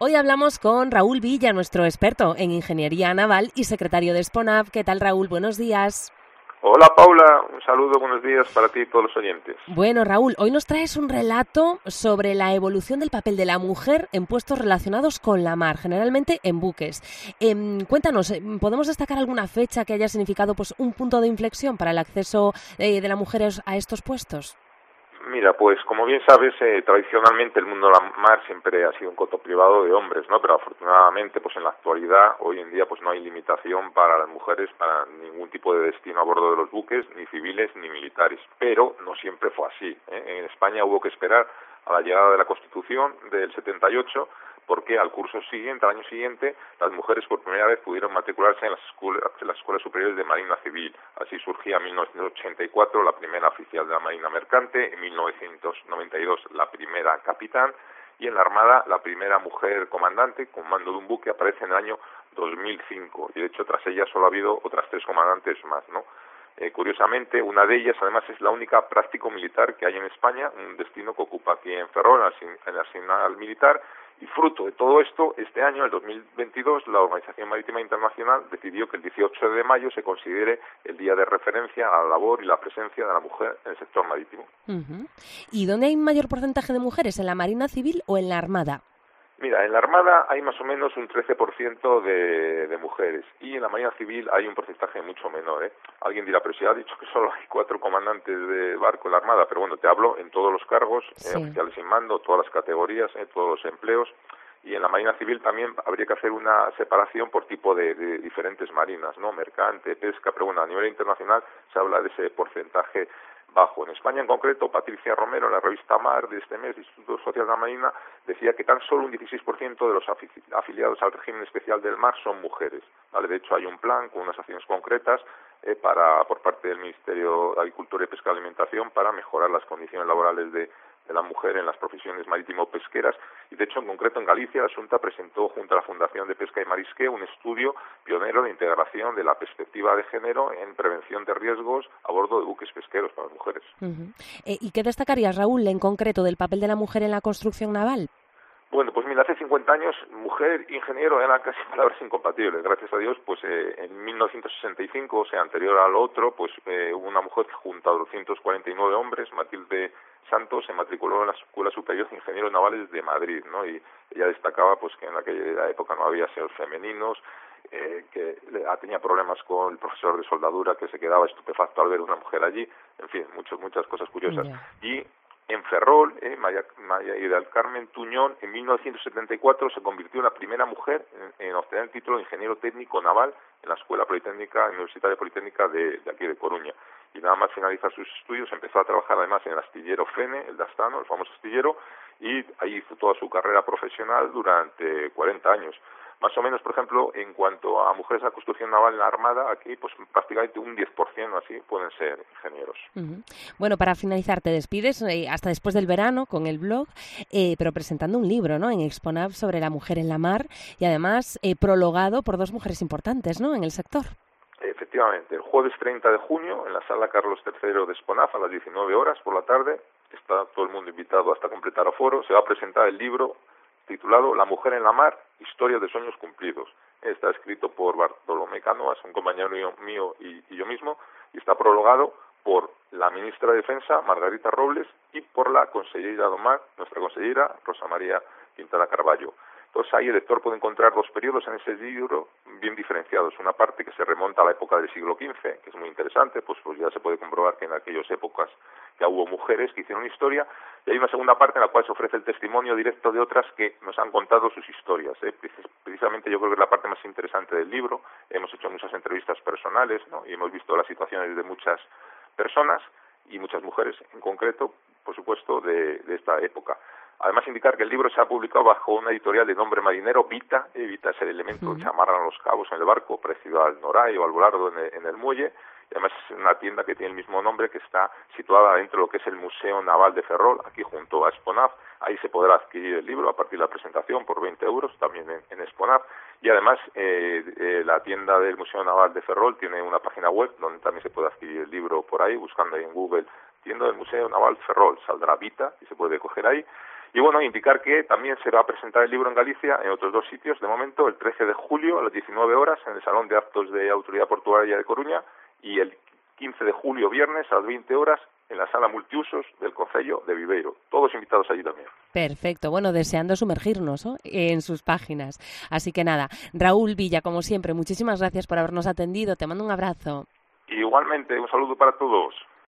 Hoy hablamos con Raúl Villa, nuestro experto en ingeniería naval y secretario de SPONAV. ¿Qué tal, Raúl? Buenos días. Hola Paula, un saludo, buenos días para ti y todos los oyentes. Bueno Raúl, hoy nos traes un relato sobre la evolución del papel de la mujer en puestos relacionados con la mar, generalmente en buques. Em, cuéntanos, em, ¿podemos destacar alguna fecha que haya significado pues, un punto de inflexión para el acceso eh, de las mujeres a estos puestos? Mira, pues como bien sabes, eh, tradicionalmente el mundo de la mar siempre ha sido un coto privado de hombres, ¿no? Pero afortunadamente, pues en la actualidad, hoy en día, pues no hay limitación para las mujeres para ningún tipo de destino a bordo de los buques, ni civiles ni militares. Pero no siempre fue así. ¿eh? En España hubo que esperar a la llegada de la Constitución del 78 porque al curso siguiente, al año siguiente, las mujeres por primera vez pudieron matricularse en las escuelas, en las escuelas superiores de Marina Civil. Así surgía en 1984 la primera oficial de la Marina Mercante, en 1992 la primera capitán y en la Armada la primera mujer comandante con mando de un buque aparece en el año 2005 y de hecho tras ella solo ha habido otras tres comandantes más, ¿no? Eh, curiosamente, una de ellas además es la única práctico militar que hay en España, un destino que ocupa aquí en Ferrol, en el arsenal militar, y fruto de todo esto, este año, el 2022, la Organización Marítima Internacional decidió que el 18 de mayo se considere el día de referencia a la labor y la presencia de la mujer en el sector marítimo. ¿Y dónde hay mayor porcentaje de mujeres, en la Marina Civil o en la Armada? Mira, en la Armada hay más o menos un 13% de, de mujeres y en la Marina Civil hay un porcentaje mucho menor. ¿eh? Alguien dirá, pero si ha dicho que solo hay cuatro comandantes de barco en la Armada, pero bueno, te hablo en todos los cargos, eh, oficiales sin mando, todas las categorías, eh, todos los empleos y en la Marina Civil también habría que hacer una separación por tipo de, de, diferentes marinas, ¿no? Mercante, pesca, pero bueno, a nivel internacional se habla de ese porcentaje bajo. En España en concreto, Patricia Romero, en la revista MAR de este mes, Instituto Social de la Marina, decía que tan solo un 16% de los afiliados al régimen especial del mar son mujeres. ¿vale? De hecho, hay un plan con unas acciones concretas eh, para, por parte del Ministerio de Agricultura y Pesca y Alimentación para mejorar las condiciones laborales de, de la mujer en las profesiones marítimo-pesqueras y de hecho en concreto en Galicia la Junta presentó junto a la Fundación de Pesca y Marisque un estudio pionero de integración de la perspectiva de género en prevención de riesgos a bordo de buques pesqueros para las mujeres. Eh, ¿Y qué destacarías, Raúl, en concreto del papel de la mujer en la construcción naval? Bueno, pues mira, hace 50 años mujer ingeniero eran casi palabras incompatibles. Gracias a Dios, pues eh, en 1965, o sea, anterior al otro, pues eh, hubo una mujer que junto a 249 hombres, Matilde Santos, se matriculó en la Escuela Superior de Ingenieros Navales de Madrid, ¿no? Y ella destacaba, pues, que en aquella época no había seres femeninos, eh, que tenía problemas con el profesor de soldadura que se quedaba estupefacto al ver una mujer allí, en fin, muchas muchas cosas curiosas. Y en Ferrol, eh, María, María del Carmen Tuñón, en 1974 se convirtió en la primera mujer en, obtener el título de ingeniero técnico naval en la Escuela Politécnica Universitaria Politécnica de, de, aquí de Coruña. Y nada más finalizar sus estudios empezó a trabajar además en el astillero Fene, el Dastano, el famoso astillero, y ahí hizo toda su carrera profesional durante 40 años más o menos, por ejemplo, en cuanto a mujeres la construcción naval en la Armada, aquí pues prácticamente un 10% así pueden ser ingenieros. Bueno, para finalizar, te despides eh, hasta después del verano con el blog, eh, pero presentando un libro ¿no? en Exponab sobre la mujer en la mar y además eh, prologado por dos mujeres importantes ¿no? en el sector. Efectivamente, el jueves 30 de junio en la sala Carlos III de Esponaf a las 19 horas por la tarde, está todo el mundo invitado hasta completar aforo, se va a presentar el libro titulado La mujer en la mar, historia de sueños cumplidos. Está escrito por Bartolomé Canoas, un compañero mío y, y yo mismo, y está prologado por la ministra de Defensa, Margarita Robles, y por la consellera Domar, nuestra consellera, Rosa María Quintana Carballo. Entonces ahí el lector puede encontrar dos periodos en ese libro bien diferenciados. Una parte que se remonta a la época del siglo XV, que es muy interesante, pues, pues ya se puede comprobar que en aquellas épocas ya hubo mujeres que hicieron historia, y hay una segunda parte en la cual se ofrece el testimonio directo de otras que nos han contado sus historias. ¿eh? Precisamente yo creo que es la parte más interesante del libro. Hemos hecho muchas entrevistas personales ¿no? y hemos visto las situaciones de muchas personas y muchas mujeres en concreto, por supuesto, de, de esta época. Además, indicar que el libro se ha publicado bajo una editorial de nombre marinero, Vita. Eh, Vita es el elemento que amarran los cabos en el barco, parecido al Noray o al Volardo en el, en el muelle. Y además es una tienda que tiene el mismo nombre, que está situada dentro de lo que es el Museo Naval de Ferrol, aquí junto a Esponaf. Ahí se podrá adquirir el libro a partir de la presentación por 20 euros, también en, en Esponaf. Y además, eh, eh, la tienda del Museo Naval de Ferrol tiene una página web donde también se puede adquirir el libro por ahí, buscando ahí en Google tienda del Museo Naval Ferrol. Saldrá Vita y se puede coger ahí. Y bueno, indicar que también se va a presentar el libro en Galicia en otros dos sitios, de momento, el 13 de julio a las 19 horas en el Salón de Actos de Autoridad Portuaria de Coruña y el 15 de julio, viernes, a las 20 horas en la sala multiusos del Concello de Viveiro. Todos invitados allí también. Perfecto, bueno, deseando sumergirnos en sus páginas. Así que nada, Raúl Villa, como siempre, muchísimas gracias por habernos atendido. Te mando un abrazo. Igualmente, un saludo para todos.